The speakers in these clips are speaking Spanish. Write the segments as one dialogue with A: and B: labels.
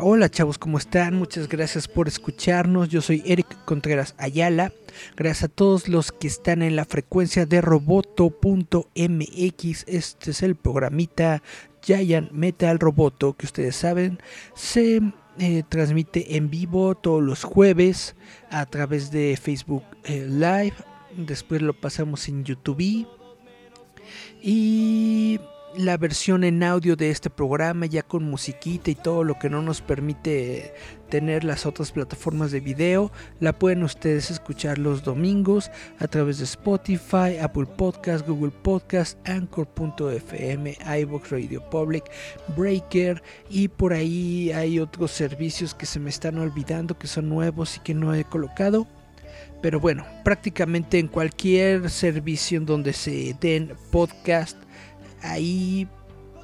A: Hola chavos, ¿cómo están? Muchas gracias por escucharnos. Yo soy Eric Contreras Ayala. Gracias a todos los que están en la frecuencia de roboto.mx. Este es el programita Giant Metal Roboto que ustedes saben se eh, transmite en vivo todos los jueves a través de Facebook eh, Live. Después lo pasamos en YouTube. Y la versión en audio de este programa ya con musiquita y todo lo que no nos permite tener las otras plataformas de video la pueden ustedes escuchar los domingos a través de Spotify, Apple Podcast, Google Podcast, Anchor.fm, iVoox Radio Public, Breaker y por ahí hay otros servicios que se me están olvidando que son nuevos y que no he colocado. Pero bueno, prácticamente en cualquier servicio en donde se den podcast ahí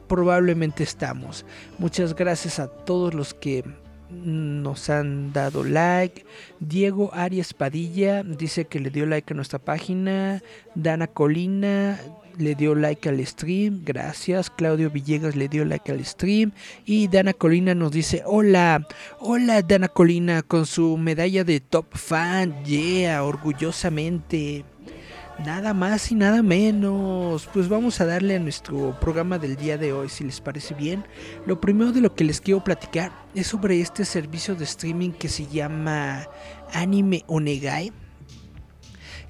A: probablemente estamos. Muchas gracias a todos los que nos han dado like. Diego Arias Padilla dice que le dio like a nuestra página. Dana Colina le dio like al stream. Gracias. Claudio Villegas le dio like al stream. Y Dana Colina nos dice: Hola, hola Dana Colina con su medalla de top fan. Yeah, orgullosamente. Nada más y nada menos. Pues vamos a darle a nuestro programa del día de hoy, si les parece bien. Lo primero de lo que les quiero platicar es sobre este servicio de streaming que se llama Anime Onegai.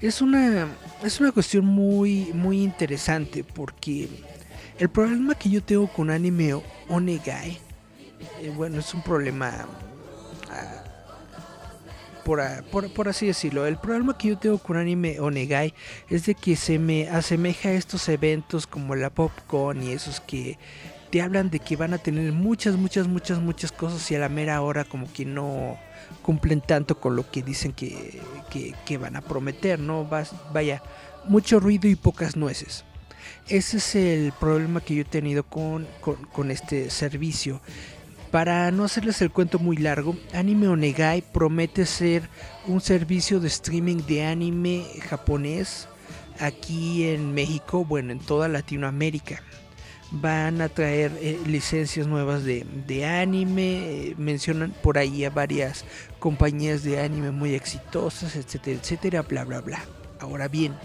A: Es una, es una cuestión muy, muy interesante porque el problema que yo tengo con Anime Onegai, eh, bueno, es un problema ah, por, así decirlo. El problema que yo tengo con anime Onegai es de que se me asemeja a estos eventos como la Popcorn y esos que te hablan de que van a tener muchas, muchas, muchas, muchas cosas y a la mera hora como que no cumplen tanto con lo que dicen que, van a prometer, ¿no? vaya, mucho ruido y pocas nueces. Ese es el problema que yo he tenido con, con este servicio. Para no hacerles el cuento muy largo, Anime Onegai promete ser un servicio de streaming de anime japonés aquí en México, bueno, en toda Latinoamérica. Van a traer eh, licencias nuevas de, anime, eh, mencionan por ahí a varias compañías de anime muy exitosas, etcétera, etcétera, bla, bla, bla. Ahora bien,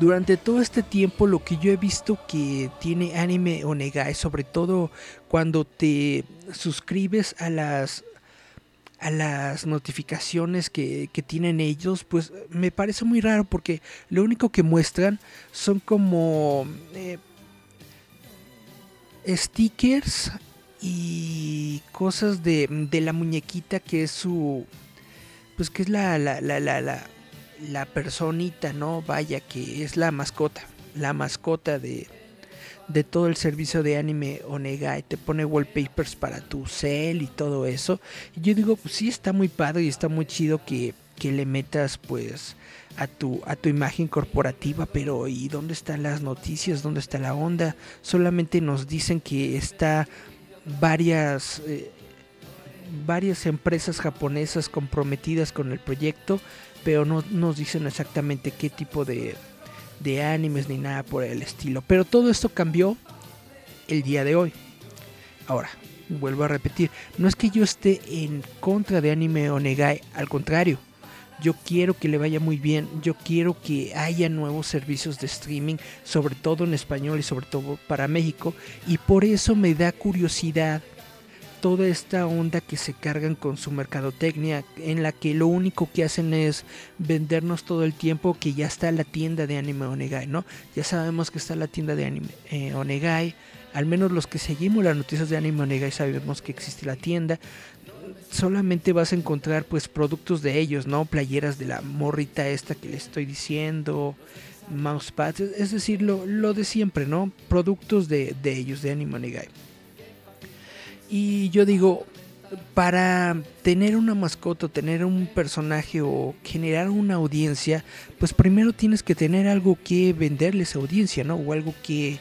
A: durante todo este tiempo lo que yo he visto que tiene Anime Onegai, sobre todo cuando te suscribes a las a las notificaciones que, tienen ellos, pues me parece muy raro porque lo único que muestran son como eh, stickers y cosas de, de, la muñequita que es su pues que es la, la, la, la la personita, ¿no? Vaya, que es la mascota, la mascota de, de todo el servicio de anime Onegai, te pone wallpapers para tu cel y todo eso. Y yo digo, pues sí está muy padre y está muy chido que, que le metas pues a tu, a tu imagen corporativa, pero ¿y dónde están las noticias? ¿Dónde está la onda? Solamente nos dicen que está varias... Eh, varias empresas japonesas comprometidas con el proyecto pero no nos dicen exactamente qué tipo de, de animes ni nada por el estilo. Pero todo esto cambió el día de hoy. Ahora, vuelvo a repetir, no es que yo esté en contra de anime Onegai, al contrario. Yo quiero que le vaya muy bien, yo quiero que haya nuevos servicios de streaming, sobre todo en español y sobre todo para México, y por eso me da curiosidad toda esta onda que se cargan con su mercadotecnia, en la que lo único que hacen es vendernos todo el tiempo que ya está la tienda de anime Onegai, ¿no? Ya sabemos que está la tienda de anime eh, Onegai, al menos los que seguimos las noticias de anime Onegai sabemos que existe la tienda. solamente vas a encontrar pues productos de ellos, ¿no? Playeras de la morrita esta que le estoy diciendo, mousepads, es decir, lo, de siempre, ¿no? Productos de, ellos, de Anime Onegai. Y yo digo, para tener una mascota, tener un personaje o generar una audiencia, pues primero tienes que tener algo que venderle a esa audiencia, ¿no? O algo que,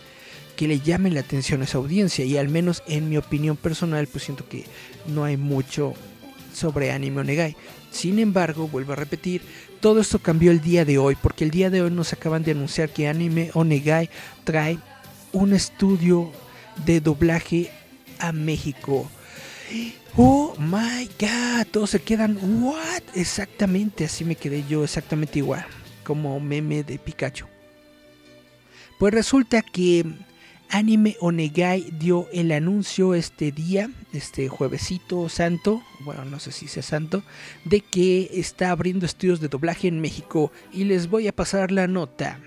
A: que le llame la atención a esa audiencia. Y al menos en mi opinión personal, pues siento que no hay mucho sobre Anime Onegai. Sin embargo, vuelvo a repetir, todo esto cambió el día de hoy, porque el día de hoy nos acaban de anunciar que Anime Onegai trae un estudio de doblaje a México. Oh my god, todos se quedan, what? Exactamente, así me quedé yo, exactamente igual, como meme de Pikachu. Pues resulta que Anime Onegai dio el anuncio este día, este juevesito santo, bueno, no sé si sea santo, de que está abriendo estudios de doblaje en México y les voy a pasar la nota.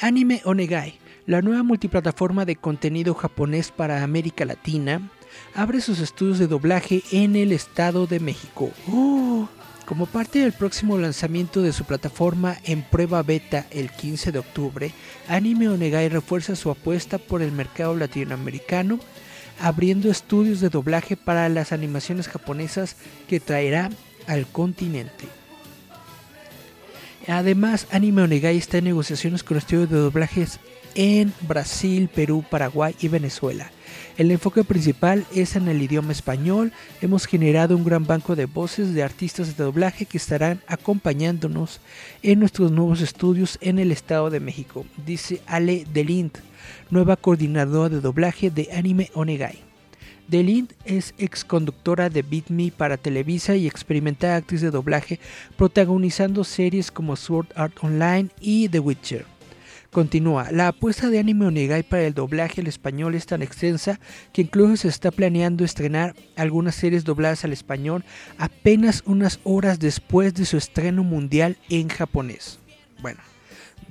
A: Anime Onegai, la nueva multiplataforma de contenido japonés para América Latina, abre sus estudios de doblaje en el Estado de México. ¡Oh! Como parte del próximo lanzamiento de su plataforma en prueba beta el 15 de octubre, Anime Onegai refuerza su apuesta por el mercado latinoamericano, abriendo estudios de doblaje para las animaciones japonesas que traerá al continente. Además, Anime Onegai está en negociaciones con estudios de doblajes en Brasil, Perú, Paraguay y Venezuela. El enfoque principal es en el idioma español. Hemos generado un gran banco de voces de artistas de doblaje que estarán acompañándonos en nuestros nuevos estudios en el Estado de México, dice Ale Delint, nueva coordinadora de doblaje de Anime Onegai. Delint es ex conductora de Beat Me para Televisa y experimentada actriz de doblaje, protagonizando series como Sword Art Online y The Witcher. Continúa, la apuesta de Anime Onegai para el doblaje al español es tan extensa que incluso se está planeando estrenar algunas series dobladas al español apenas unas horas después de su estreno mundial en japonés. Bueno,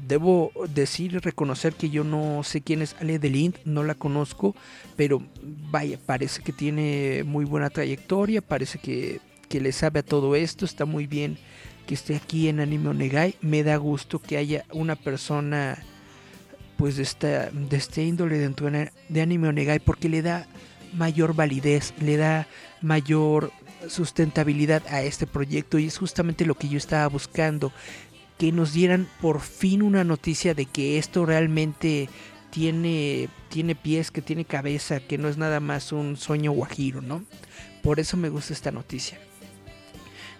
A: debo decir y reconocer que yo no sé quién es Ale Delint, no la conozco, pero vaya, parece que tiene muy buena trayectoria, parece que, que le sabe a todo esto, está muy bien que esté aquí en Anime Onegai, me da gusto que haya una persona pues de, esta, de este índole dentro de Anime Onegai porque le da mayor validez, le da mayor sustentabilidad a este proyecto y es justamente lo que yo estaba buscando, que nos dieran por fin una noticia de que esto realmente tiene, tiene pies, que tiene cabeza, que no es nada más un sueño guajiro, ¿no? Por eso me gusta esta noticia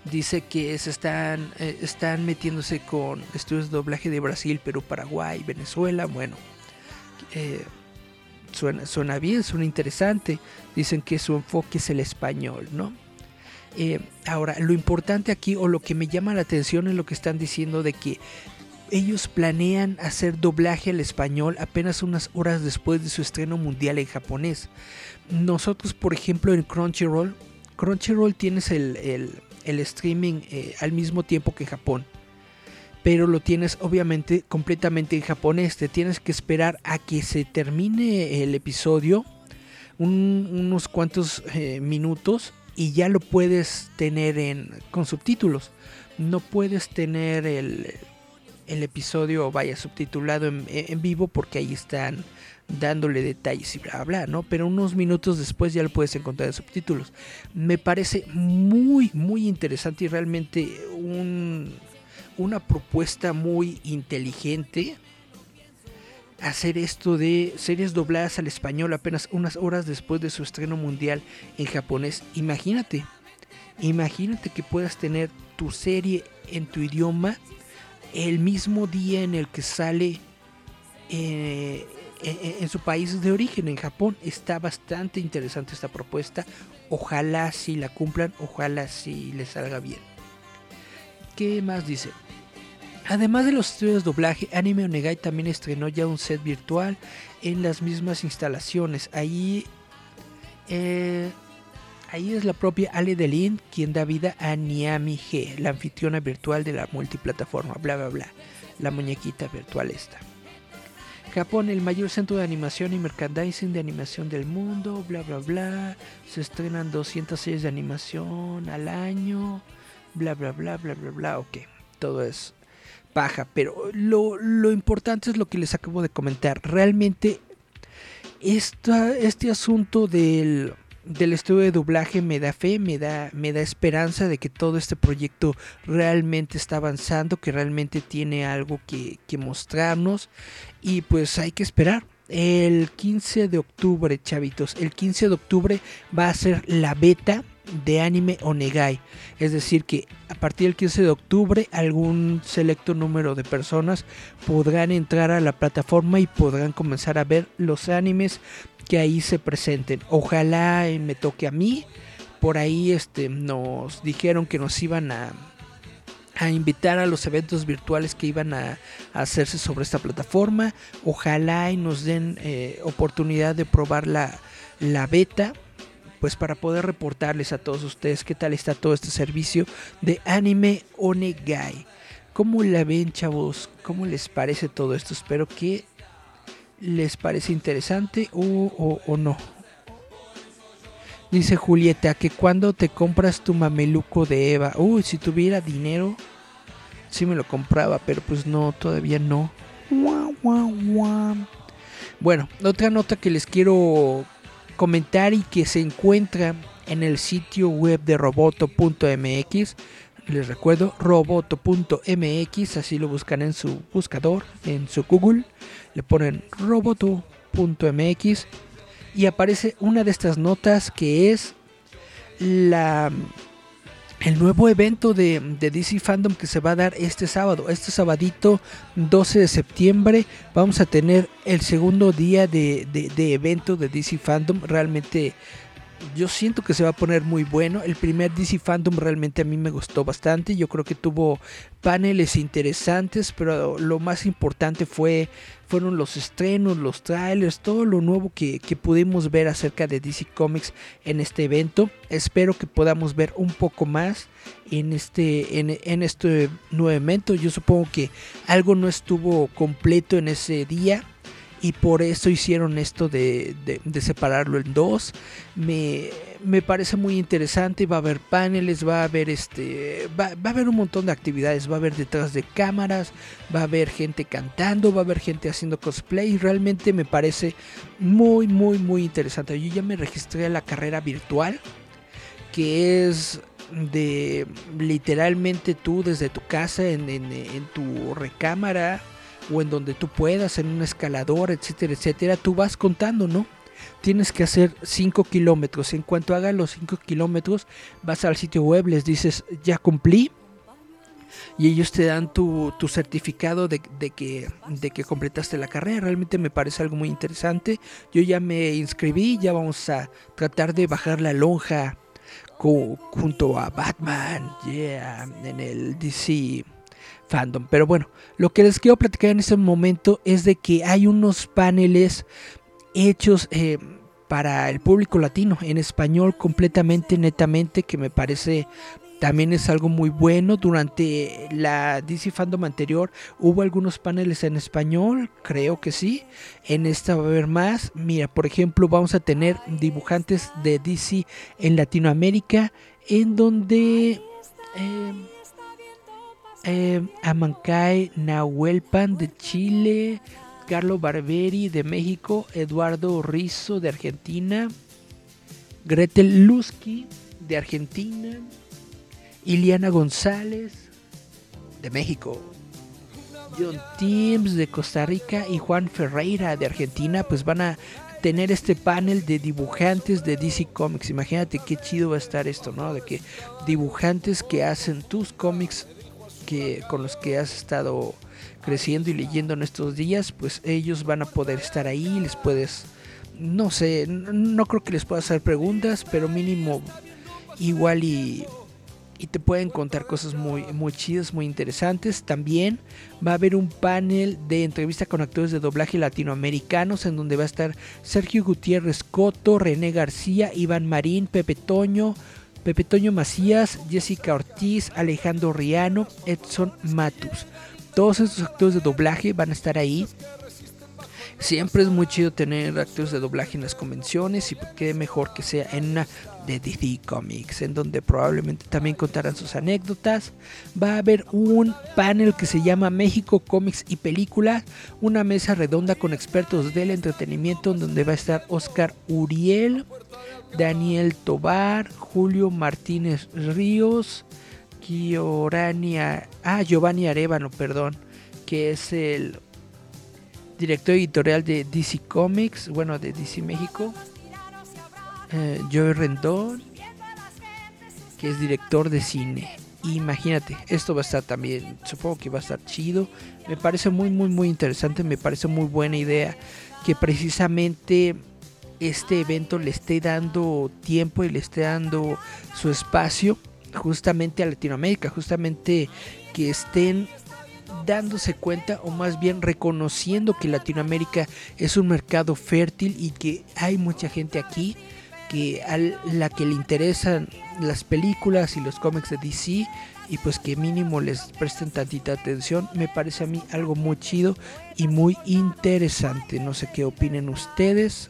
A: dice que se están, eh, están metiéndose con estudios de doblaje de Brasil, Perú, Paraguay, Venezuela. Bueno, eh, suena, suena bien, suena interesante. Dicen que su enfoque es el español, ¿no? Eh, ahora, lo importante aquí o lo que me llama la atención es lo que están diciendo de que ellos planean hacer doblaje al español apenas unas horas después de su estreno mundial en japonés. Nosotros, por ejemplo, en Crunchyroll, Crunchyroll tienes el, el streaming eh, al mismo tiempo que Japón. Pero lo tienes obviamente completamente en japonés. Te tienes que esperar a que se termine el episodio. unos cuantos eh, minutos. Y ya lo puedes tener en, con subtítulos. No puedes tener el, el episodio vaya subtitulado en, en vivo porque ahí están dándole detalles y bla bla, ¿no? Pero unos minutos después ya lo puedes encontrar en subtítulos. Me parece muy, muy interesante y realmente una propuesta muy inteligente hacer esto de series dobladas al español apenas unas horas después de su estreno mundial en japonés. Imagínate, imagínate que puedas tener tu serie en tu idioma el mismo día en el que sale eh, en, su país de origen, en Japón. Está bastante interesante esta propuesta. Ojalá si la cumplan, ojalá si les salga bien. ¿Qué más dice? Además de los estudios de doblaje, Anime Onegai también estrenó ya un set virtual en las mismas instalaciones. Ahí, eh, ahí es la propia Ale Delin quien da vida a Niami G, la anfitriona virtual de la multiplataforma, bla bla bla, la muñequita virtual esta. Japón, el mayor centro de animación y merchandising de animación del mundo, bla, bla, bla. Se estrenan 200 series de animación al año, bla, bla, bla, bla, bla, bla. Ok, todo es paja, pero lo, lo importante es lo que les acabo de comentar. Realmente, esta, este asunto del del estudio de doblaje me da fe, me da, me da esperanza de que todo este proyecto realmente está avanzando, que realmente tiene algo que, que mostrarnos y pues hay que esperar. El 15 de octubre, chavitos, el 15 de octubre va a ser la beta de anime Onegai. Es decir, que a partir del 15 de octubre algún selecto número de personas podrán entrar a la plataforma y podrán comenzar a ver los animes que ahí se presenten. Ojalá me toque a mí. Por ahí este, nos dijeron que nos iban a, a invitar a los eventos virtuales que iban a, hacerse sobre esta plataforma. Ojalá y nos den eh, oportunidad de probar la, la beta pues para poder reportarles a todos ustedes qué tal está todo este servicio de anime Onegai. ¿Cómo la ven, chavos? ¿Cómo les parece todo esto? Espero que les parece interesante o, no. Dice Julieta que cuando te compras tu mameluco de Eva, uy, si tuviera dinero, sí me lo compraba, pero pues no, todavía no. Bueno, otra nota que les quiero comentar y que se encuentra en el sitio web de roboto.mx. Les recuerdo, roboto.mx, así lo buscan en su buscador, en su Google le ponen roboto.mx y aparece una de estas notas que es la el nuevo evento de, DC Fandom que se va a dar este sábado, este sabadito 12 de septiembre, vamos a tener el segundo día de, de evento de DC Fandom, realmente yo siento que se va a poner muy bueno. El primer DC Fandom realmente a mí me gustó bastante. Yo creo que tuvo paneles interesantes, pero lo más importante fue fueron los estrenos, los trailers, todo lo nuevo que, pudimos ver acerca de DC Comics en este evento. Espero que podamos ver un poco más en este, en este nuevo evento. Yo supongo que algo no estuvo completo en ese día y por eso hicieron esto de, separarlo en dos. Me, parece muy interesante, va a haber paneles, va a haber este, va, a haber un montón de actividades, va a haber detrás de cámaras, va a haber gente cantando, va a haber gente haciendo cosplay, realmente me parece muy, muy, muy interesante. Yo ya me registré a la carrera virtual, que es de literalmente tú desde tu casa en, en tu recámara o en donde tú puedas, en un escalador, etcétera, etcétera, tú vas contando, ¿no? Tienes que hacer 5 kilómetros. En cuanto hagas los 5 kilómetros, vas al sitio web, les dices, ya cumplí. Y ellos te dan tu, tu certificado de, que, de que completaste la carrera. Realmente me parece algo muy interesante. Yo ya me inscribí, ya vamos a tratar de bajar la lonja junto a Batman, yeah, en el DC fandom. Pero bueno, lo que les quiero platicar en este momento es de que hay unos paneles hechos eh, para el público latino, en español completamente, netamente, que me parece también es algo muy bueno. Durante la DC Fandom anterior hubo algunos paneles en español, creo que sí. En esta va a haber más. Mira, por ejemplo, vamos a tener dibujantes de DC en Latinoamérica, en donde... Eh, eh, Amancay Nahuelpan de Chile, Carlos Barberi de México, Eduardo Rizzo de Argentina, Gretel Lusky de Argentina, Iliana González de México, John Teams de Costa Rica y Juan Ferreira de Argentina, pues van a tener este panel de dibujantes de DC Comics. Imagínate qué chido va a estar esto, ¿no? De que dibujantes que hacen tus cómics con los que has estado creciendo y leyendo en estos días, pues ellos van a poder estar ahí, les puedes, no sé, no creo que les pueda hacer preguntas, pero mínimo igual y, te pueden contar cosas muy, muy chidas, muy interesantes. También va a haber un panel de entrevista con actores de doblaje latinoamericanos en donde va a estar Sergio Gutiérrez Coto, René García, Iván Marín, Pepe Toño, Pepe Toño Macías, Jessica Ortiz, Alejandro Riano, Edson Matus. Todos estos actores de doblaje van a estar ahí. Siempre es muy chido tener actores de doblaje en las convenciones y qué mejor que sea en una de DC Comics, en donde probablemente también contarán sus anécdotas. Va a haber un panel que se llama México Comics y Película, una mesa redonda con expertos del entretenimiento, donde va a estar Oscar Uriel, Daniel Tobar, Julio Martínez Ríos, ah, Giovanni Arevano, perdón, que es el director editorial de DC Comics, bueno, de DC México. Eh, Joey Rendón, que es director de cine. Imagínate, esto va a estar también, supongo que va a estar chido. Me parece muy, muy, muy interesante, me parece muy buena idea que precisamente este evento le esté dando tiempo y le esté dando su espacio justamente a Latinoamérica, justamente que estén dándose cuenta o más bien reconociendo que Latinoamérica es un mercado fértil y que hay mucha gente aquí que a la que le interesan las películas y los cómics de DC y pues que mínimo les presten tantita atención me parece a mí algo muy chido y muy interesante no sé qué opinen ustedes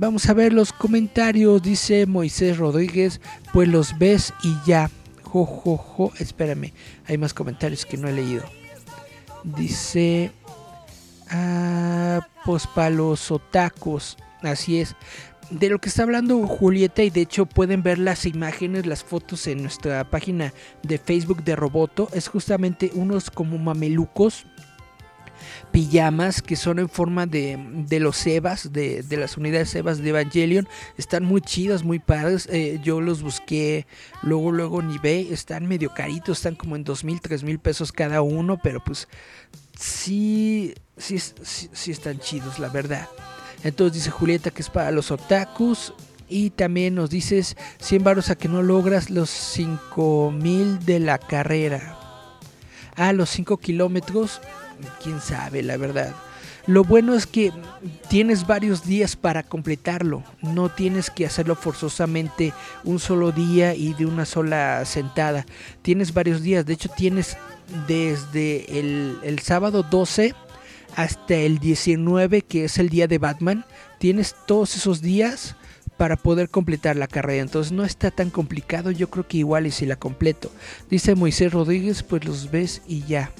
A: Vamos a ver los comentarios. Dice Moisés Rodríguez, pues los ves y ya. Jo. Espérame, hay más comentarios que no he leído. Dice, ah, pues para los otacos. Así es. De lo que está hablando Julieta y de hecho pueden ver las imágenes, las fotos en nuestra página de Facebook de Roboto. Es justamente unos como mamelucos pijamas que son en forma de, de los Evas, de, de, las unidades Evas de Evangelion. Están muy chidas, muy padres. Eh, yo los busqué luego, luego en eBay. Están medio caritos, están como en dos mil, tres mil pesos cada uno, pero pues sí, sí, sí, están chidos, la verdad. Entonces dice Julieta que es para los otakus. Y también nos dices 100 varos a que no logras los 5000 de la carrera. Ah, los 5 kilómetros quién sabe, la verdad. Lo bueno es que tienes varios días para completarlo. No tienes que hacerlo forzosamente un solo día y de una sola sentada. Tienes varios días. De hecho, tienes desde el, sábado 12 hasta el 19, que es el día de Batman. Tienes todos esos días para poder completar la carrera. Entonces no está tan complicado. Yo creo que igual y si la completo. Dice Moisés Rodríguez, pues los ves y ya.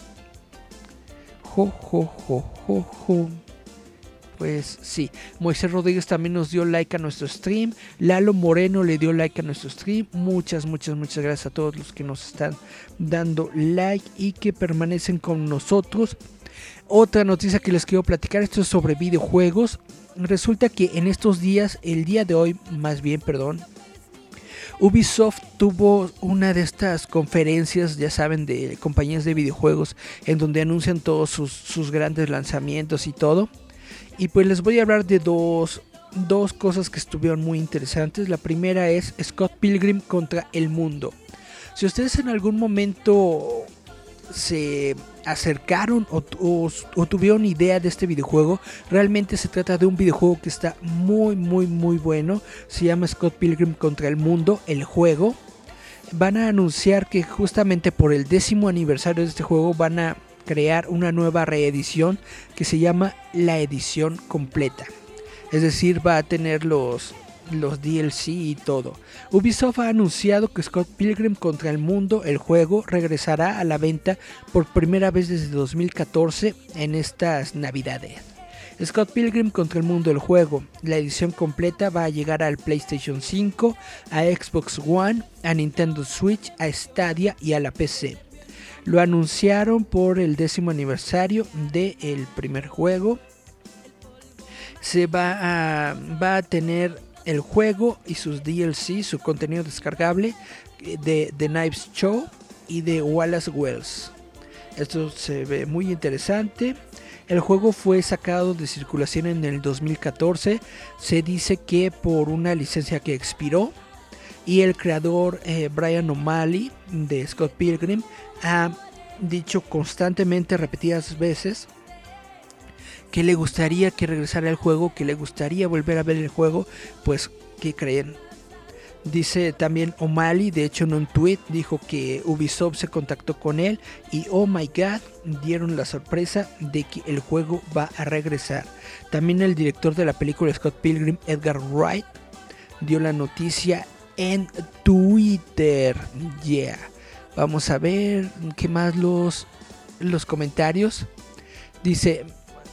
A: Pues sí, Moisés Rodríguez también nos dio like a nuestro stream. Lalo Moreno le dio like a nuestro stream. Muchas, muchas, muchas gracias a todos los que nos están dando like y que permanecen con nosotros. Otra noticia que les quiero platicar, esto es sobre videojuegos. Resulta que en estos días, el día de hoy, más bien, perdón, Ubisoft tuvo una de estas conferencias, ya saben, de compañías de videojuegos, en donde anuncian todos sus, grandes lanzamientos y todo. Y pues les voy a hablar de dos, dos cosas que estuvieron muy interesantes. La primera es Scott Pilgrim contra el mundo. Si ustedes en algún momento se acercaron o, tuvieron idea de este videojuego. Realmente se trata de un videojuego que está muy, muy, muy bueno. Se llama Scott Pilgrim contra el Mundo, el juego. Van a anunciar que justamente por el décimo aniversario de este juego van a crear una nueva reedición que se llama la edición completa. Es decir, va a tener los los DLC y todo. Ubisoft ha anunciado que Scott Pilgrim contra el mundo, el juego, regresará a la venta por primera vez desde 2014 en estas navidades. Scott Pilgrim contra el mundo, el juego, la edición completa va a llegar al PlayStation 5, a Xbox One, a Nintendo Switch, a Stadia y a la PC. Lo anunciaron por el décimo aniversario del primer juego. Se va a, va a tener el juego y sus DLC, su contenido descargable eh, de The Knives Show y de Wallace Wells. Esto se ve muy interesante. El juego fue sacado de circulación en el 2014. Se dice que por una licencia que expiró. Y el creador eh, Brian O'Malley de Scott Pilgrim ha dicho constantemente, repetidas veces, que le gustaría que regresara el juego, que le gustaría volver a ver el juego, pues, ¿qué creen? Dice también O'Malley, de hecho en un tweet dijo que Ubisoft se contactó con él y oh my god, dieron la sorpresa de que el juego va a regresar. También el director de la película Scott Pilgrim, Edgar Wright, dio la noticia en Twitter. Yeah. Vamos a ver qué más los, los comentarios. Dice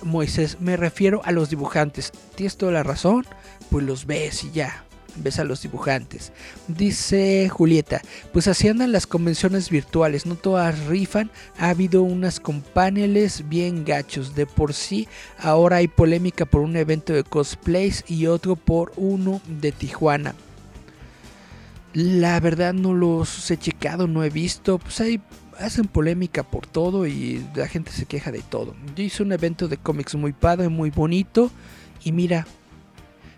A: Moisés, me refiero a los dibujantes. Tienes toda la razón, pues los ves y ya ves a los dibujantes. Dice Julieta, pues así andan las convenciones virtuales, no todas rifan, ha habido unas con paneles bien gachos, de por sí ahora hay polémica por un evento de cosplays y otro por uno de Tijuana. La verdad no los he checado, no he visto, pues hay hacen polémica por todo y la gente se queja de todo. Yo hice un evento de cómics muy padre, muy bonito y mira,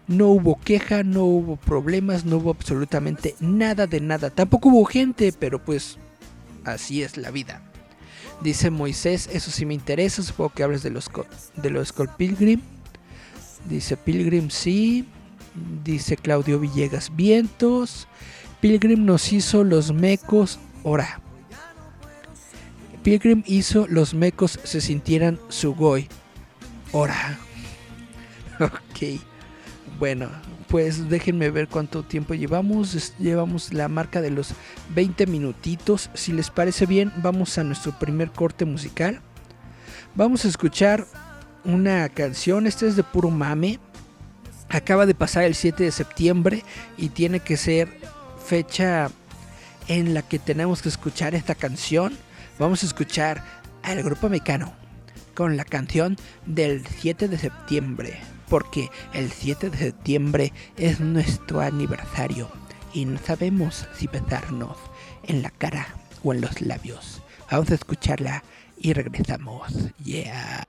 A: no hubo queja, no hubo problemas, no hubo absolutamente nada de nada. Tampoco hubo gente, pero pues así es la vida. Dice Moisés, eso sí me interesa, supongo que hables de los, de los Pilgrim. Dice Pilgrim sí. Dice Claudio Villegas Vientos. Pilgrim nos hizo los mecos. Ora. Pilgrim hizo los mecos se sintieran sugoi. Ora. Ok. Bueno, pues déjenme ver cuánto tiempo llevamos. Llevamos la marca de los 20 minutitos. Si les parece bien, vamos a nuestro primer corte musical. Vamos a escuchar una canción. Esta es de puro mame. Acaba de pasar el 7 de septiembre y tiene que ser fecha en la que tenemos que escuchar esta canción. Vamos a escuchar al grupo mecano con la canción del 7 de septiembre porque el 7 de septiembre es nuestro aniversario y no sabemos si besarnos en la cara o en los labios. Vamos a escucharla y regresamos. Yeah.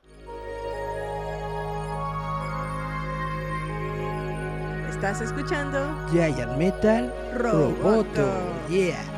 B: Estás escuchando
A: Giant Metal Roboto. Yeah.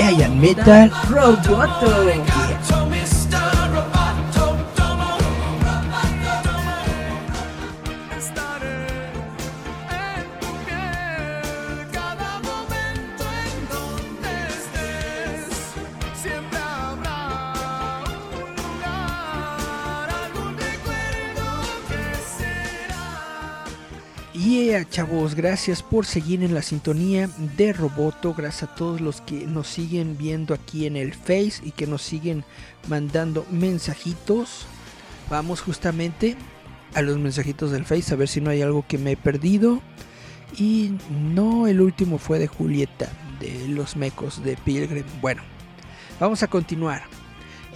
A: Giant Metal
B: Roboto.
A: chavos, gracias por seguir en la sintonía de Roboto, gracias a todos los que nos siguen viendo aquí en el Face y que nos siguen mandando mensajitos. Vamos justamente a los mensajitos del Face a ver si no hay algo que me he perdido. Y no, el último fue de Julieta, de los mecos de Pilgrim. Bueno, vamos a continuar.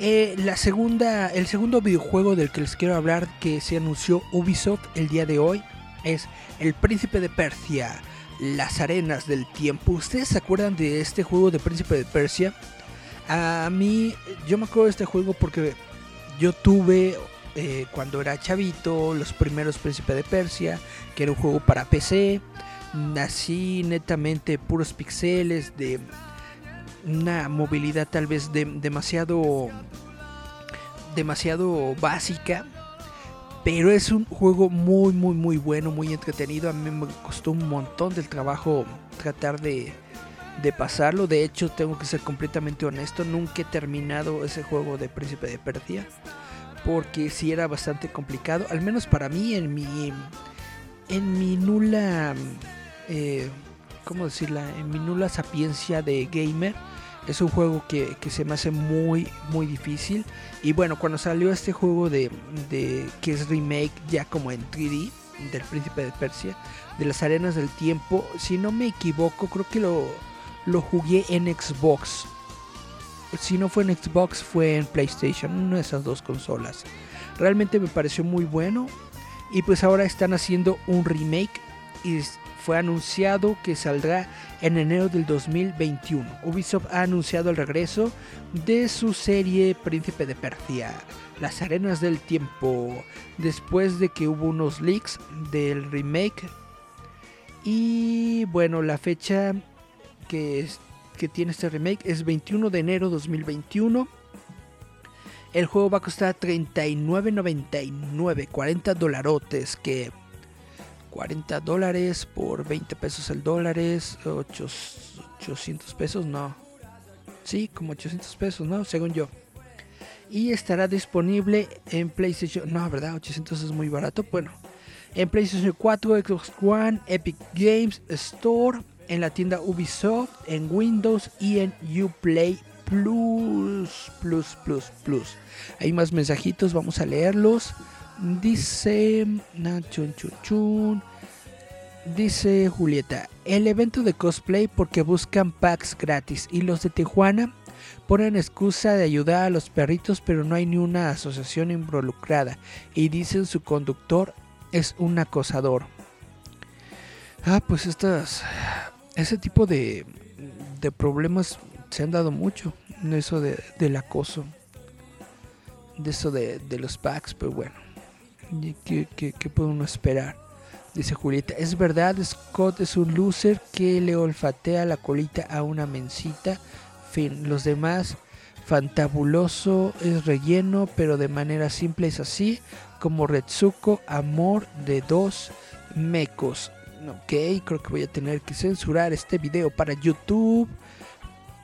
A: Eh, la segunda, el segundo videojuego del que les quiero hablar que se anunció Ubisoft el día de hoy es El Príncipe de Persia, Las Arenas del Tiempo. ¿Ustedes se acuerdan de este juego de Príncipe de Persia? A mí, yo me acuerdo de este juego porque yo tuve eh, cuando era chavito los primeros Príncipe de Persia, que era un juego para PC. Así netamente puros pixeles de una movilidad tal vez demasiado demasiado básica pero es un juego muy, muy, muy bueno, muy entretenido. A mí me costó un montón del trabajo tratar de, pasarlo. De hecho, tengo que ser completamente honesto. Nunca he terminado ese juego de Príncipe de Persia. Porque sí era bastante complicado. Al menos para mí, en mi, en mi nula... Eh, ¿Cómo decirla? En mi nula sapiencia de gamer es un juego que, se me hace muy, muy difícil. Y bueno, cuando salió este juego de, que es remake ya como en 3D del Príncipe de Persia, de las Arenas del Tiempo, si no me equivoco, creo que lo, lo jugué en Xbox. Si no fue en Xbox, fue en PlayStation, una de esas dos consolas. Realmente me pareció muy bueno. Y pues ahora están haciendo un remake. Y fue anunciado que saldrá en enero del 2021. Ubisoft ha anunciado el regreso de su serie Príncipe de Persia, Las Arenas del Tiempo, después de que hubo unos leaks del remake. Y bueno, la fecha que, que tiene este remake es 21 de enero 2021. El juego va a costar 39.99, 40 dolarotes, que 40 dólares por 20 pesos el dólar es 800 pesos, no. Sí, como 800 pesos, ¿no? Según yo. Y estará disponible en PlayStation. No, ¿verdad? 800 es muy barato. Bueno, en PlayStation 4, Xbox One, Epic Games Store, en la tienda Ubisoft, en Windows y en Uplay Plus, Plus, Plus, Plus. Hay más mensajitos, vamos a leerlos. Dice. chun, chun, chun. Dice Julieta. El evento de cosplay porque buscan packs gratis. Y los de Tijuana ponen excusa de ayudar a los perritos, pero no hay ni una asociación involucrada. Y dicen su conductor es un acosador. Ah, pues estas. Ese tipo de, de problemas se han dado mucho. Eso de, del acoso. De eso de, de los packs, pero bueno. ¿Qué, qué, puede uno esperar? Dice Julieta, es verdad, Scott es un loser que le olfatea la colita a una mencita. Fin, los demás, fantabuloso es relleno, pero de manera simple es así, como Retsuko, amor de dos mecos. Ok, creo que voy a tener que censurar este video para YouTube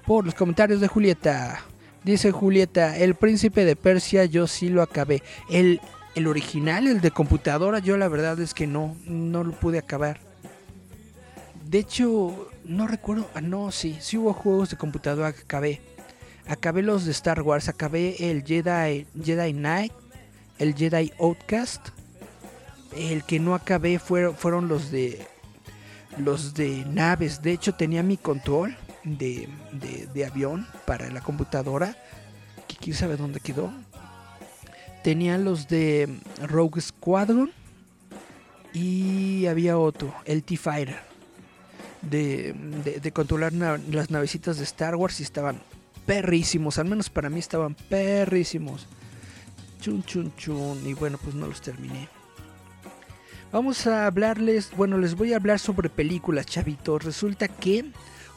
A: por los comentarios de Julieta. Dice Julieta, el príncipe de Persia yo sí lo acabé. El el original, el de computadora, yo la verdad es que no, no lo pude acabar. De hecho, no recuerdo, ah, no, sí, sí hubo juegos de computadora que acabé. Acabé los de Star Wars, acabé el Jedi, Jedi Knight, el Jedi Outcast. El que no acabé fueron, fueron los de los de naves. De hecho tenía mi control de, de, avión para la computadora. Que quién sabe dónde quedó. Tenía los de Rogue Squadron. Y había otro, el T-Fighter. De, de, controlar las navecitas de Star Wars y estaban perrísimos. Al menos para mí estaban perrísimos. Chun, chun, chun. Y bueno, pues no los terminé. Vamos a hablarles, bueno, les voy a hablar sobre películas, chavitos. Resulta que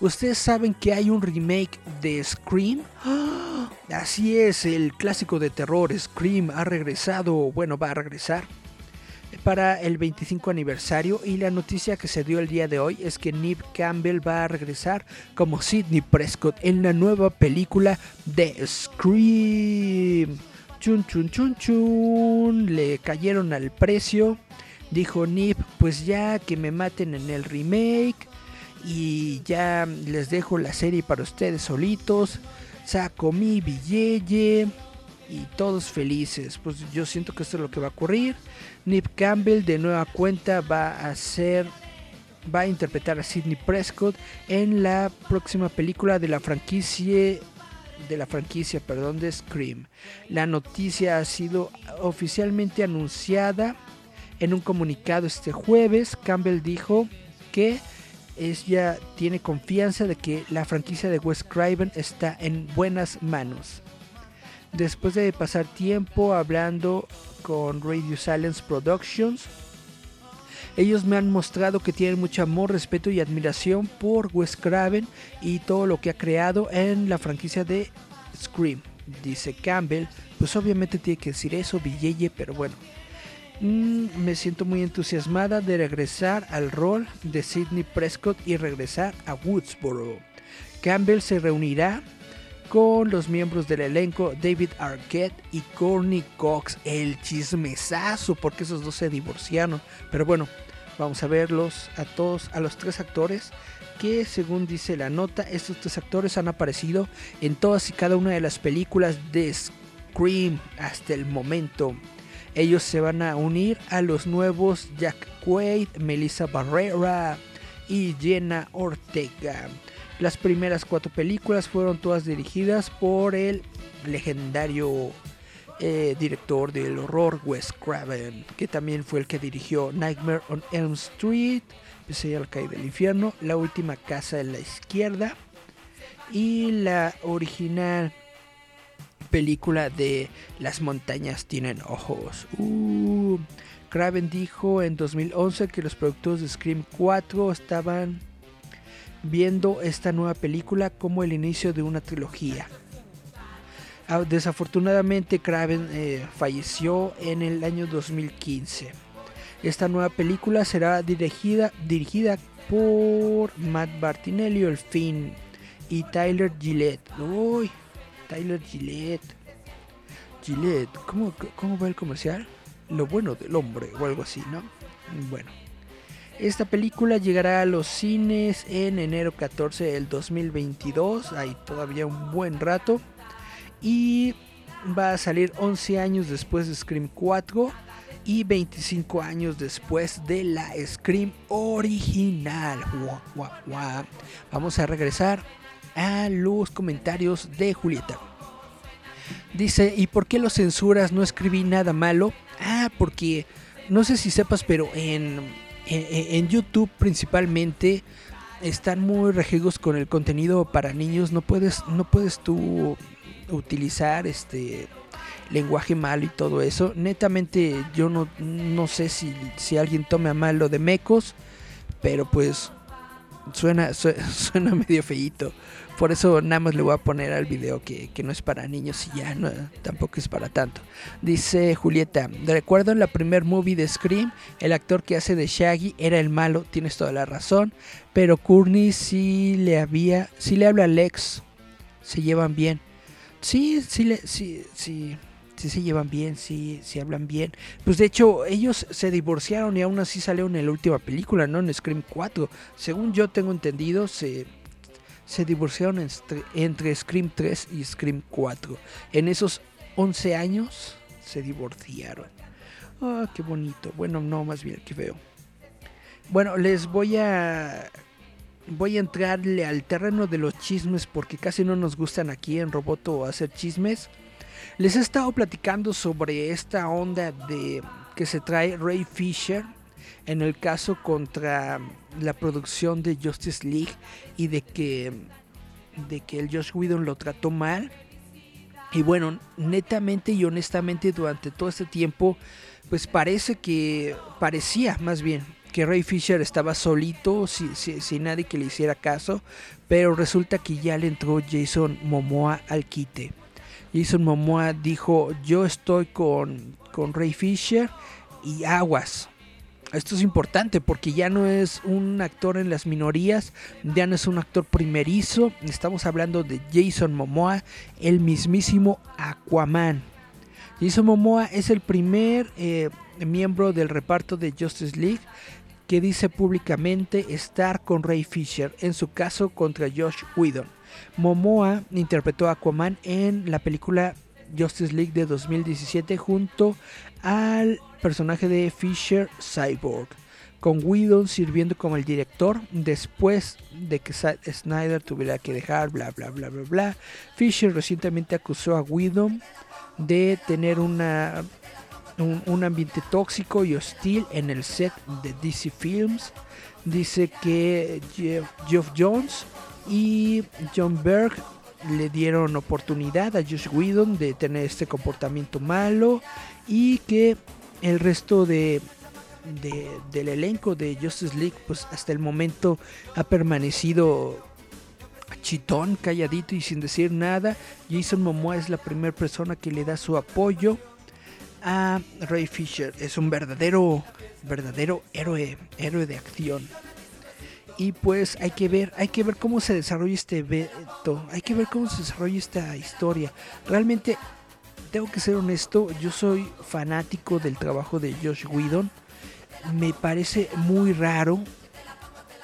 A: ustedes saben que hay un remake de Scream. Así es, el clásico de terror Scream ha regresado, bueno, va a regresar para el 25 aniversario y la noticia que se dio el día de hoy es que Neve Campbell va a regresar como Sidney Prescott en la nueva película de Scream. Chun chun chun chun, le cayeron al precio. Dijo Nip, pues ya que me maten en el remake y ya les dejo la serie para ustedes solitos. Saco mi billete y todos felices. Pues yo siento que esto es lo que va a ocurrir. Nip Campbell de nueva cuenta va a ser va a interpretar a Sidney Prescott en la próxima película de la franquicia de la franquicia, perdón, de Scream. La noticia ha sido oficialmente anunciada en un comunicado este jueves. Campbell dijo que ella tiene confianza de que la franquicia de Wes Craven está en buenas manos. Después de pasar tiempo hablando con Radio Silence Productions, ellos me han mostrado que tienen mucho amor, respeto y admiración por Wes Craven y todo lo que ha creado en la franquicia de Scream. Dice Campbell, pues obviamente tiene que decir eso, Villeye, pero bueno. Mm, me siento muy entusiasmada de regresar al rol de Sidney Prescott y regresar a Woodsboro. Campbell se reunirá con los miembros del elenco David Arquette y Courtney Cox. El chismesazo, porque esos dos se divorciaron. Pero bueno, vamos a verlos a todos, a los tres actores. Que según dice la nota, estos tres actores han aparecido en todas y cada una de las películas de Scream hasta el momento. Ellos se van a unir a los nuevos Jack Quaid, Melissa Barrera y Jenna Ortega. Las primeras cuatro películas fueron todas dirigidas por el legendario eh, director del horror Wes Craven, que también fue el que dirigió Nightmare on Elm Street, Pesadilla al caer del infierno, La última casa en la izquierda y la original película de Las montañas tienen ojos. Uh, dijo en 2011 que los productores de Scream 4 estaban viendo esta nueva película como el inicio de una trilogía. Ah, desafortunadamente Craven eh, falleció en el año 2015. Esta nueva película será dirigida, dirigida por Matt Bartinelli, el fin, y Tyler Gillette. Uy, Tyler Gillette. Gillette, ¿cómo, ¿cómo va el comercial? Lo bueno del hombre o algo así, ¿no? Bueno. Esta película llegará a los cines en enero 14 del 2022, hay todavía un buen rato. Y va a salir 11 años después de Scream 4 y 25 años después de la Scream original. Vamos a regresar a los comentarios de Julieta. Dice, ¿y por qué lo censuras? No escribí nada malo. Ah, porque no sé si sepas, pero en en, YouTube principalmente están muy regidos con el contenido para niños. No puedes, no puedes tú utilizar este lenguaje malo y todo eso. Netamente yo no, no sé si, si alguien tome a mal lo de mecos, pero pues suena, suena medio feíto. Por eso nada más le voy a poner al video que, no es para niños y ya tampoco es para tanto. Dice Julieta, recuerdo en la primer movie de Scream, el actor que hace de Shaggy era el malo, tienes toda la razón, pero Courtney sí le había, sí le habla a Lex, se llevan bien. Sí, sí, le, sí, sí, sí se llevan bien, sí, sí hablan bien. Pues de hecho, ellos se divorciaron y aún así salieron en la última película, ¿no? En Scream 4. Según yo tengo entendido, se, se divorciaron entre, Scream 3 y Scream 4. En esos 11 años se divorciaron. Ah, qué bonito. Bueno, no, más bien, qué feo. Bueno, les voy a voy a entrarle al terreno de los chismes porque casi no nos gustan aquí en Roboto hacer chismes. Les he estado platicando sobre esta onda de que se trae Ray Fisher en el caso contra la producción de Justice League y de que de que el Josh Whedon lo trató mal. Y bueno, netamente y honestamente durante todo este tiempo pues parece que parecía más bien que Ray Fisher estaba solito, sin, nadie que le hiciera caso, pero resulta que ya le entró Jason Momoa al quite. Jason Momoa dijo, yo estoy con, con Ray Fisher y aguas. Esto es importante porque ya no es un actor en las minorías, ya no es un actor primerizo, estamos hablando de Jason Momoa, el mismísimo Aquaman. Jason Momoa es el primer eh, miembro del reparto de Justice League que dice públicamente estar con Ray Fisher, en su caso contra Josh Whedon. Momoa interpretó a Aquaman en la película Justice League de 2017 junto al personaje de Fisher Cyborg, con Whedon sirviendo como el director después de que Snyder tuviera que dejar, bla bla bla bla bla. Fisher recientemente acusó a Whedon de tener una un, ambiente tóxico y hostil en el set de DC Films. Dice que Jeff, Jones y John Berg le dieron oportunidad a Josh Whedon de tener este comportamiento malo y que el resto de, del elenco de Justice League pues hasta el momento ha permanecido chitón, calladito y sin decir nada. Jason Momoa es la primera persona que le da su apoyo a Ray Fisher. Es un verdadero, verdadero héroe, héroe de acción. Y pues hay que ver, hay que ver cómo se desarrolla este evento, hay que ver cómo se desarrolla esta historia. Realmente, tengo que ser honesto, yo soy fanático del trabajo de Josh Whedon. Me parece muy raro,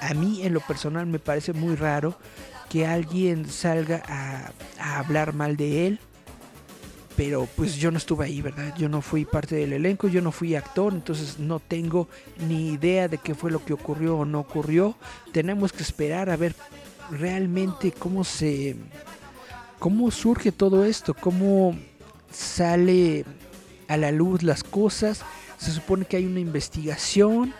A: a mí en lo personal me parece muy raro que alguien salga a, a hablar mal de él pero pues yo no estuve ahí, ¿verdad? Yo no fui parte del elenco, yo no fui actor, entonces no tengo ni idea de qué fue lo que ocurrió o no ocurrió. Tenemos que esperar a ver realmente cómo se cómo surge todo esto, cómo sale a la luz las cosas. Se supone que hay una investigación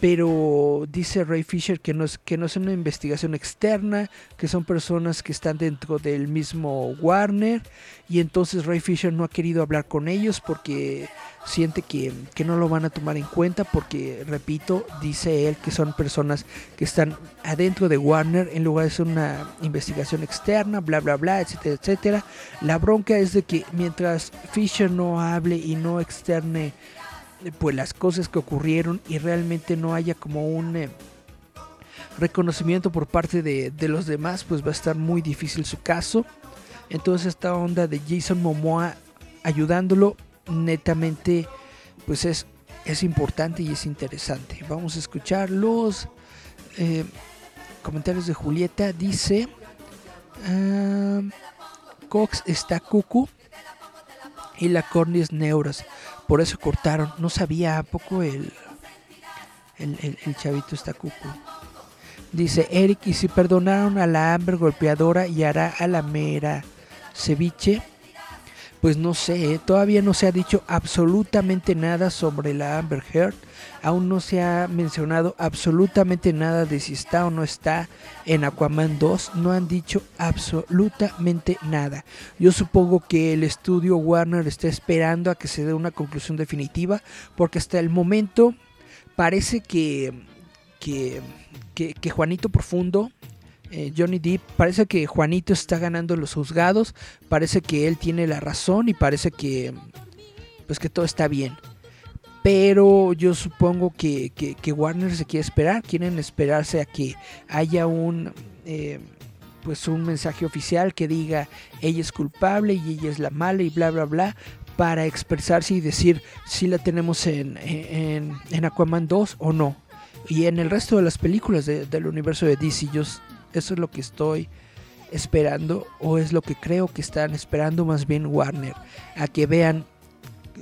A: pero dice Ray Fisher que no, es, que no es una investigación externa, que son personas que están dentro del mismo Warner y entonces Ray Fisher no ha querido hablar con ellos porque siente que, que, no lo van a tomar en cuenta porque, repito, dice él que son personas que están adentro de Warner en lugar de ser una investigación externa, bla, bla, bla, etcétera, etcétera. La bronca es de que mientras Fisher no hable y no externe pues las cosas que ocurrieron y realmente no haya como un eh, reconocimiento por parte de, los demás, pues va a estar muy difícil su caso. Entonces esta onda de Jason Momoa ayudándolo netamente pues es, es importante y es interesante. Vamos a escuchar los eh, comentarios de Julieta. Dice, ah, Cox está cucu y la cornis neuras. Por eso cortaron. No sabía a poco el, el, el, chavito está cucu. Dice Eric, ¿y si perdonaron a la Amber golpeadora y hará a la mera ceviche? Pues no sé, todavía no se ha dicho absolutamente nada sobre la Amber Heard. Aún no se ha mencionado absolutamente nada de si está o no está en Aquaman 2. No han dicho absolutamente nada. Yo supongo que el estudio Warner está esperando a que se dé una conclusión definitiva. Porque hasta el momento parece que, que, que Juanito Profundo eh, Johnny Depp, parece que Juanito está ganando los juzgados, parece que él tiene la razón y parece que pues que todo está bien. Pero yo supongo que, Warner se quiere esperar, quieren esperarse a que haya un eh, pues un mensaje oficial que diga ella es culpable y ella es la mala y bla bla bla para expresarse y decir si la tenemos en, en, en, Aquaman 2 o no. Y en el resto de las películas del universo de DC, yo, eso es lo que estoy esperando, o es lo que creo que están esperando más bien Warner, a que vean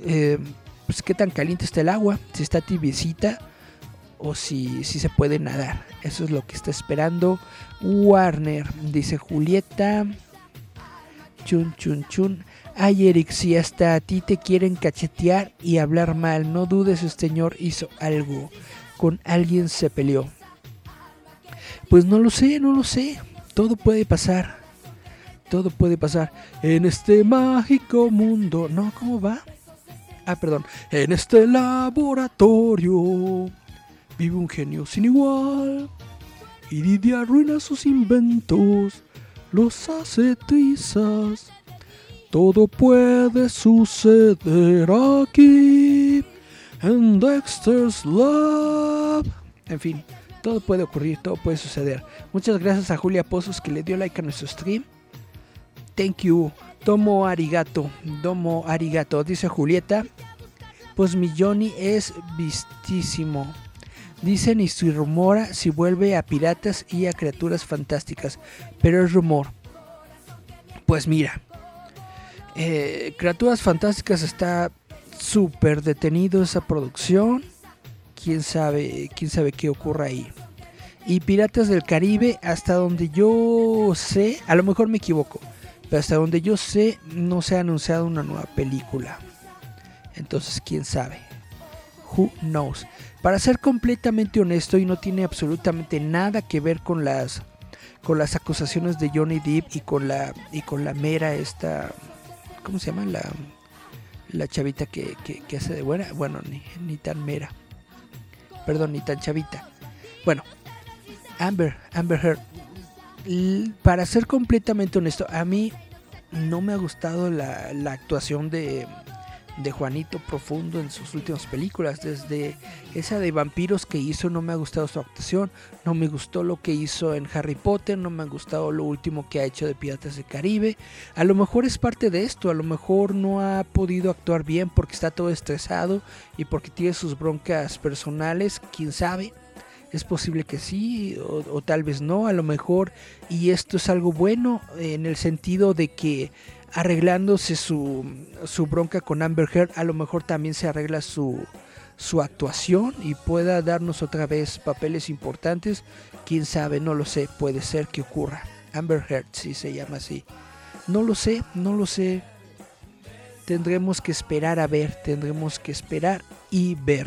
A: eh, pues qué tan caliente está el agua, si está tibiecita o si, si se puede nadar. Eso es lo que está esperando Warner, dice Julieta. Chun, chun, chun. Ay, Eric, si hasta a ti te quieren cachetear y hablar mal, no dudes, este señor hizo algo. Con alguien se peleó. Pues no lo sé, no lo sé. Todo puede pasar. Todo puede pasar en este mágico mundo. No, ¿cómo va? Ah, perdón. En este laboratorio vive un genio sin igual. Y Didia arruina sus inventos, los hace. Todo puede suceder aquí, en Dexter's Lab. En fin, todo puede ocurrir, todo puede suceder. Muchas gracias a Julia Pozos que le dio like a nuestro stream. Thank you. Tomo arigato. Domo arigato. Dice Julieta. Pues mi Johnny es vistísimo. Dicen y se rumora si vuelve a piratas y a criaturas fantásticas. Pero es rumor. Pues mira. Eh, criaturas fantásticas está súper detenido esa producción quién sabe, quién sabe qué ocurra ahí. Y Piratas del Caribe, hasta donde yo sé, a lo mejor me equivoco, pero hasta donde yo sé, no se ha anunciado una nueva película. Entonces, quién sabe. Who knows. Para ser completamente honesto y no tiene absolutamente nada que ver con las con las acusaciones de Johnny Depp y con la y con la mera esta ¿cómo se llama? la la chavita que, que, hace de buena, bueno, ni, ni tan mera perdón, ni tan chavita. Bueno, Amber, Amber Heard. Para ser completamente honesto, a mí no me ha gustado la, la actuación de, de Juanito Profundo en sus últimas películas. Desde esa de vampiros que hizo no me ha gustado su actuación. No me gustó lo que hizo en Harry Potter. No me ha gustado lo último que ha hecho de Piratas del Caribe. A lo mejor es parte de esto. A lo mejor no ha podido actuar bien porque está todo estresado y porque tiene sus broncas personales. Quién sabe. Es posible que sí o, o, tal vez no, a lo mejor. Y esto es algo bueno en el sentido de que arreglándose su, su bronca con Amber Heard, a lo mejor también se arregla su, su actuación y pueda darnos otra vez papeles importantes. Quién sabe, no lo sé, puede ser que ocurra. Amber Heard, si se llama así. No lo sé, no lo sé. Tendremos que esperar a ver, tendremos que esperar y ver.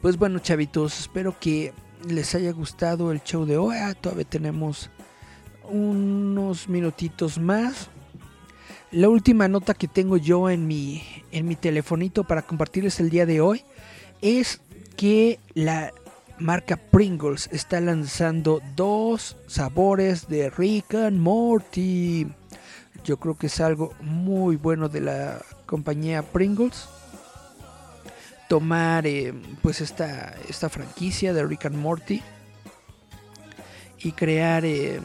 A: Pues bueno, chavitos, espero que les haya gustado el show de hoy. Ah, todavía tenemos unos minutitos más. La última nota que tengo yo en mi, en mi telefonito para compartirles el día de hoy es que la marca Pringles está lanzando dos sabores de Rick and Morty. Yo creo que es algo muy bueno de la compañía Pringles. Tomar eh, pues esta, esta franquicia de Rick and Morty y crear eh,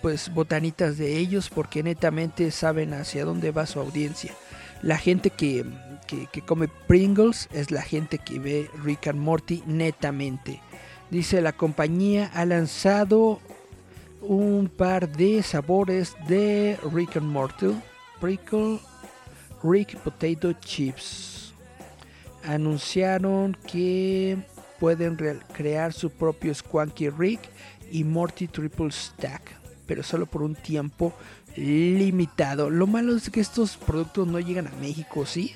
A: pues botanitas de ellos porque netamente saben hacia dónde va su audiencia. La gente que, come Pringles es la gente que ve Rick and Morty netamente. Dice la compañía ha lanzado un par de sabores de Rick and Morty. Prickle, Rick Potato Chips. Anunciaron que pueden crear su propio Squanky Rick y Morty Triple Stack pero solo por un tiempo limitado. Lo malo es que estos productos no llegan a México, ¿sí?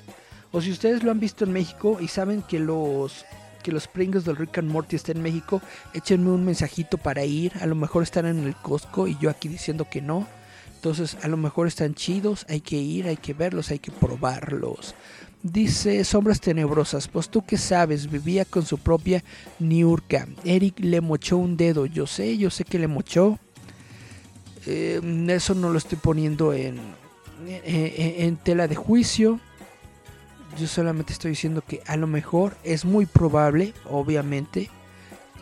A: O si ustedes lo han visto en México y saben que los que los del Rick and Morty están en México, échenme un mensajito para ir. A lo mejor están en el Costco y yo aquí diciendo que no. Entonces, a lo mejor están chidos, hay que ir, hay que verlos, hay que probarlos. Dice Sombras Tenebrosas, pues tú que sabes, vivía con su propia Niurka. Eric le mochó un dedo, yo sé, yo sé que le mochó. Eh, eso no lo estoy poniendo en, en, tela de juicio. Yo solamente estoy diciendo que a lo mejor es muy probable, obviamente,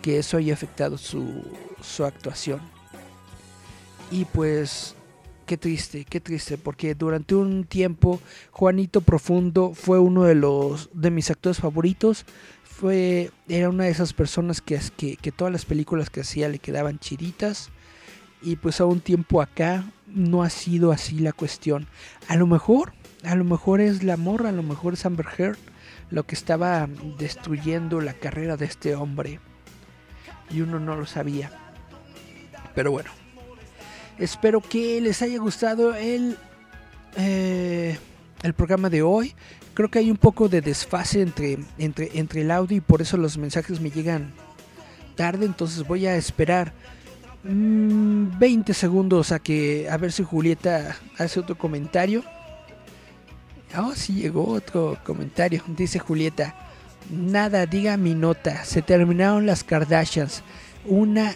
A: que eso haya afectado su, su actuación. Y pues qué triste, qué triste, porque durante un tiempo Juanito Profundo fue uno de los de mis actores favoritos. Fue, era una de esas personas que, que, que todas las películas que hacía le quedaban chiditas. Y pues a un tiempo acá no ha sido así la cuestión. A lo mejor, a lo mejor es la morra, a lo mejor es Amber Heard lo que estaba destruyendo la carrera de este hombre. Y uno no lo sabía. Pero bueno, espero que les haya gustado el, eh, el programa de hoy. Creo que hay un poco de desfase entre, entre, entre el audio y por eso los mensajes me llegan tarde. Entonces voy a esperar 20 mm, segundos a que a ver si Julieta hace otro comentario. Oh, sí llegó otro comentario. Dice Julieta. Nada, diga mi nota. Se terminaron las Kardashians. Una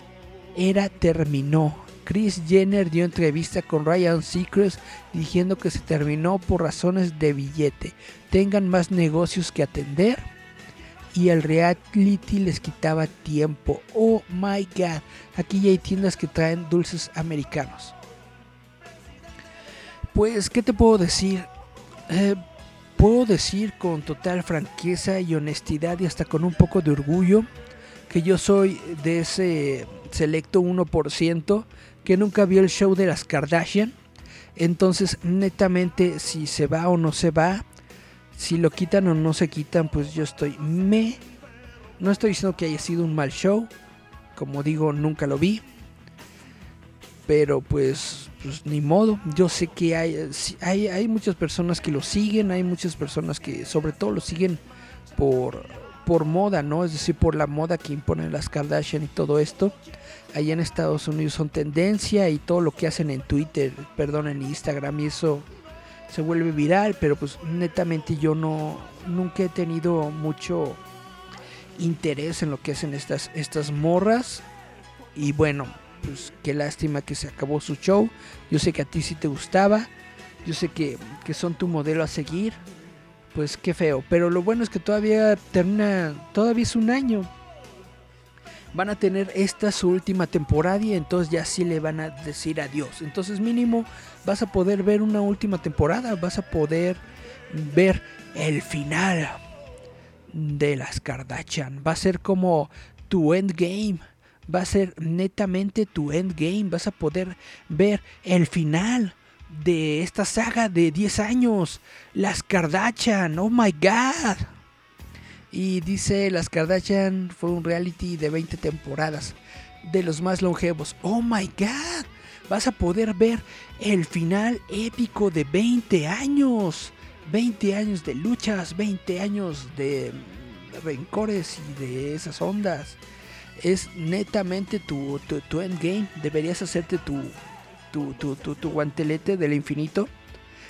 A: era terminó. Chris Jenner dio entrevista con Ryan Seacrest diciendo que se terminó por razones de billete. Tengan más negocios que atender. Y el reality les quitaba tiempo. Oh my god. Aquí ya hay tiendas que traen dulces americanos. Pues, ¿qué te puedo decir? Eh, puedo decir con total franqueza y honestidad y hasta con un poco de orgullo que yo soy de ese selecto 1% que nunca vio el show de las Kardashian. Entonces, netamente, si se va o no se va, si lo quitan o no se quitan, pues yo estoy me. No estoy diciendo que haya sido un mal show. Como digo, nunca lo vi. Pero pues, pues ni modo. Yo sé que hay, hay, hay muchas personas que lo siguen. Hay muchas personas que sobre todo lo siguen por, por moda, ¿no? Es decir, por la moda que imponen las Kardashian y todo esto. Allá en Estados Unidos son tendencia y todo lo que hacen en Twitter, perdón, en Instagram y eso se vuelve viral, pero pues netamente yo no nunca he tenido mucho interés en lo que hacen estas estas morras y bueno, pues qué lástima que se acabó su show. Yo sé que a ti sí te gustaba. Yo sé que, que son tu modelo a seguir pues qué feo. Pero lo bueno es que todavía termina, todavía es un año. Van a tener esta su última temporada y entonces ya sí le van a decir adiós. Entonces mínimo vas a poder ver una última temporada, vas a poder ver el final de las Kardashian. Va a ser como tu endgame. Va a ser netamente tu endgame. Vas a poder ver el final de esta saga de 10 años. Las Kardashian, oh my god. Y dice, Las Kardashian fue un reality de 20 temporadas, de los más longevos. Oh my god. Vas a poder ver el final épico de 20 años. 20 años de luchas, 20 años de rencores y de esas ondas. Es netamente tu, endgame. Deberías hacerte tu, guantelete del infinito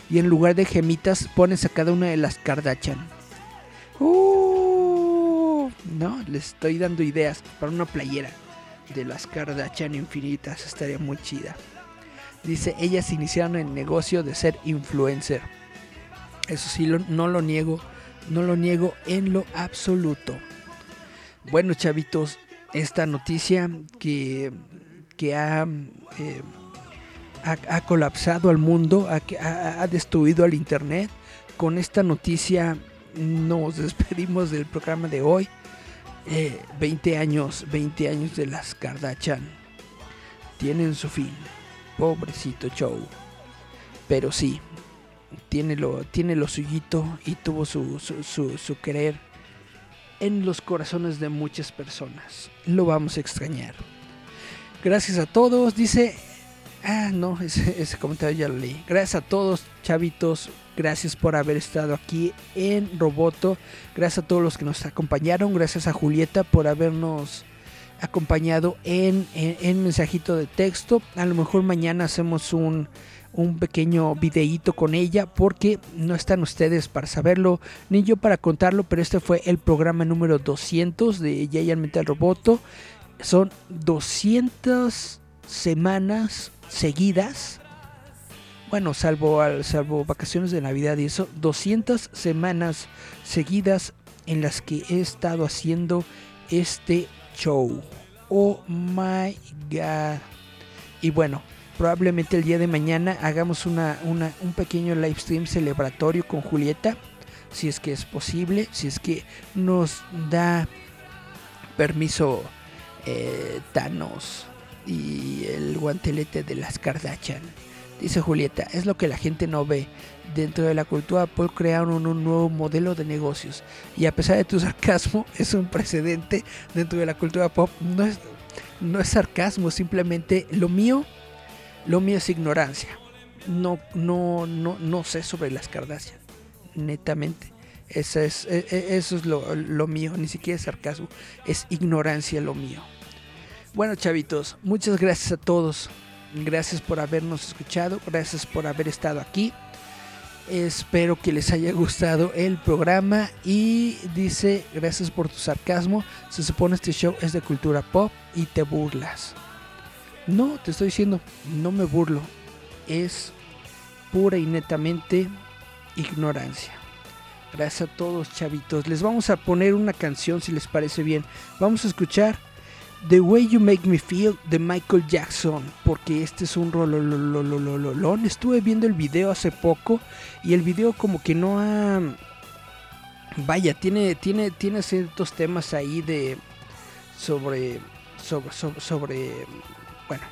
A: y en lugar de gemitas pones a cada una de las Kardashian. Uh, no, les estoy dando ideas para una playera de las Kardashian infinitas, estaría muy chida. Dice, ellas iniciaron el negocio de ser influencer. Eso sí, no lo niego, no lo niego en lo absoluto. Bueno, chavitos, esta noticia que, que ha eh, ha, colapsado al mundo, ha, destruido al Internet. Con esta noticia nos despedimos del programa de hoy. 20 eh, años, 20 años de las Kardashian tienen su fin. Pobrecito show. Pero sí, tiene lo, tiene y tuvo su, su, su querer en los corazones de muchas personas. Lo vamos a extrañar. Gracias a todos. Dice Ah, no, ese, comentario ya lo leí. Gracias a todos, chavitos. Gracias por haber estado aquí en Roboto. Gracias a todos los que nos acompañaron. Gracias a Julieta por habernos acompañado en, en, mensajito de texto. A lo mejor mañana hacemos un, un pequeño videíto con ella porque no están ustedes para saberlo ni yo para contarlo, pero este fue el programa número 200 de Giant Metal Roboto. Son 200 semanas seguidas, bueno, salvo, salvo vacaciones de Navidad y eso, 200 semanas seguidas en las que he estado haciendo este show. Oh my god. Y bueno, probablemente el día de mañana hagamos una, una, un pequeño live stream celebratorio con Julieta, si es que es posible, si es que nos da permiso eh, Thanos y el guantelete de las Kardashian. Dice Julieta, es lo que la gente no ve. Dentro de la cultura pop crearon un nuevo modelo de negocios. Y a pesar de tu sarcasmo, es un precedente dentro de la cultura pop. No es, no es sarcasmo, simplemente lo mío lo mío es ignorancia. No, no, no, no sé sobre las Kardashian. Netamente. Eso es, e, e, eso es lo, lo mío. Ni siquiera es sarcasmo. Es ignorancia lo mío. Bueno, chavitos, muchas gracias a todos. Gracias por habernos escuchado. Gracias por haber estado aquí. Espero que les haya gustado el programa. Y dice, gracias por tu sarcasmo. Se supone este show es de cultura pop y te burlas. No, te estoy diciendo, no me burlo. Es pura y netamente ignorancia. Gracias a todos, chavitos. Les vamos a poner una canción si les parece bien. Vamos a escuchar The Way You Make Me Feel de Michael Jackson. Porque este es un rololololololón. Estuve viendo el video hace poco. Y el video como que no ha. Vaya, tiene, tiene, tiene ciertos temas ahí de. Sobre. Sobre. Sobre. bueno,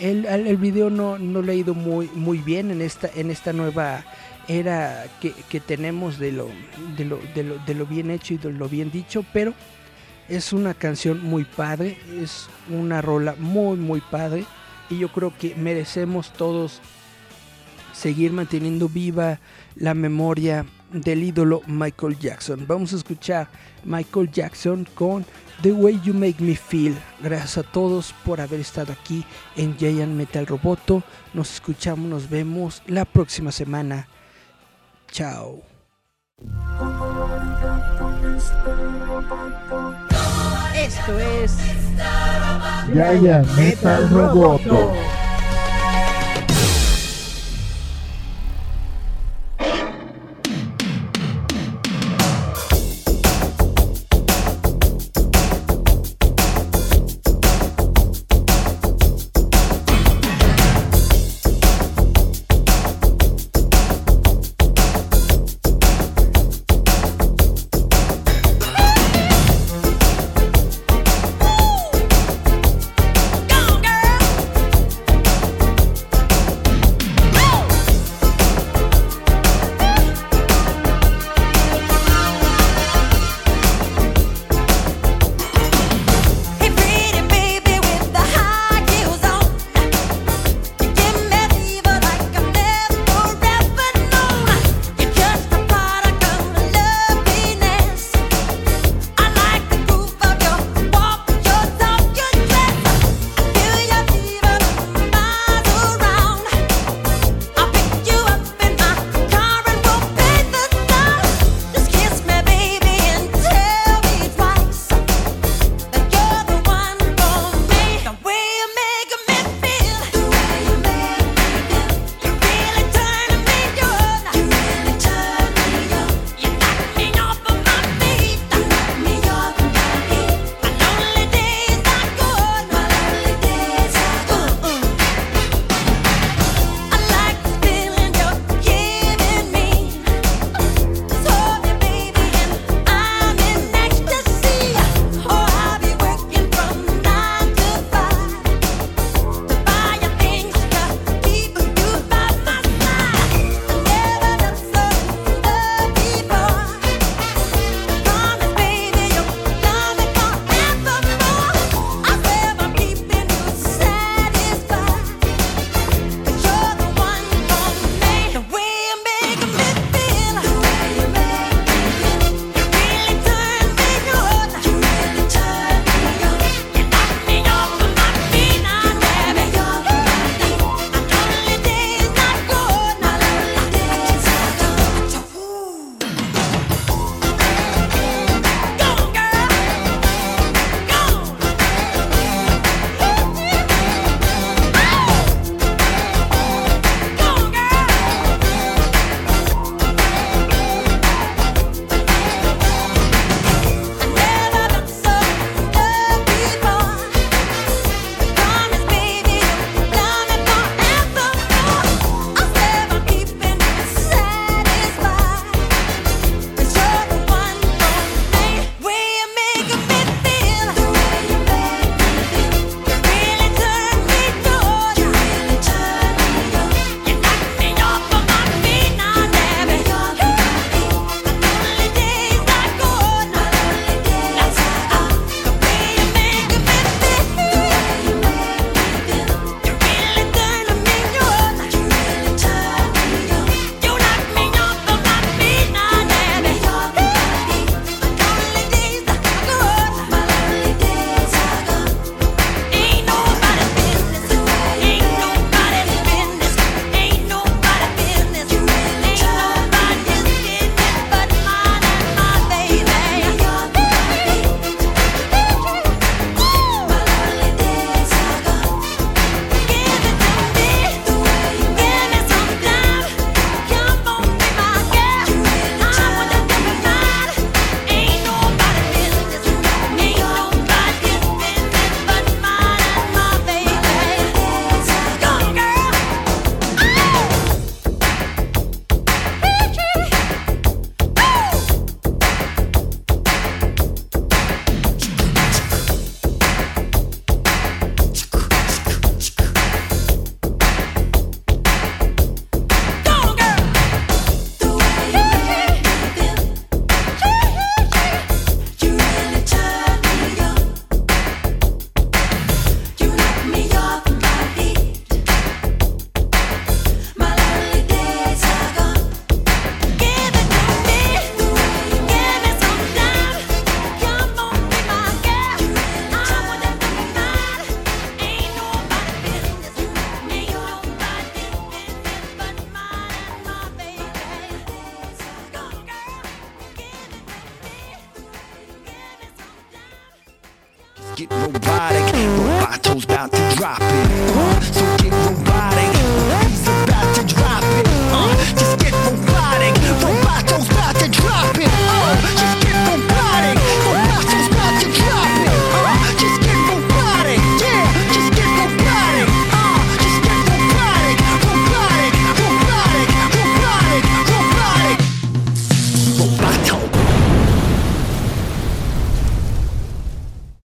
A: el, el video no, no le ha ido muy, muy bien en esta, en esta nueva era que, que tenemos de lo, de, lo, de, lo, de lo bien hecho y de lo bien dicho, pero es una canción muy padre, es una rola muy, muy padre y yo creo que merecemos todos seguir manteniendo viva la memoria del ídolo Michael Jackson. Vamos a escuchar Michael Jackson con The Way You Make Me Feel. Gracias a todos por haber estado aquí en Giant Metal Roboto. Nos escuchamos, nos vemos la próxima semana. Chao.
B: Esto es
C: Giant Metal Roboto.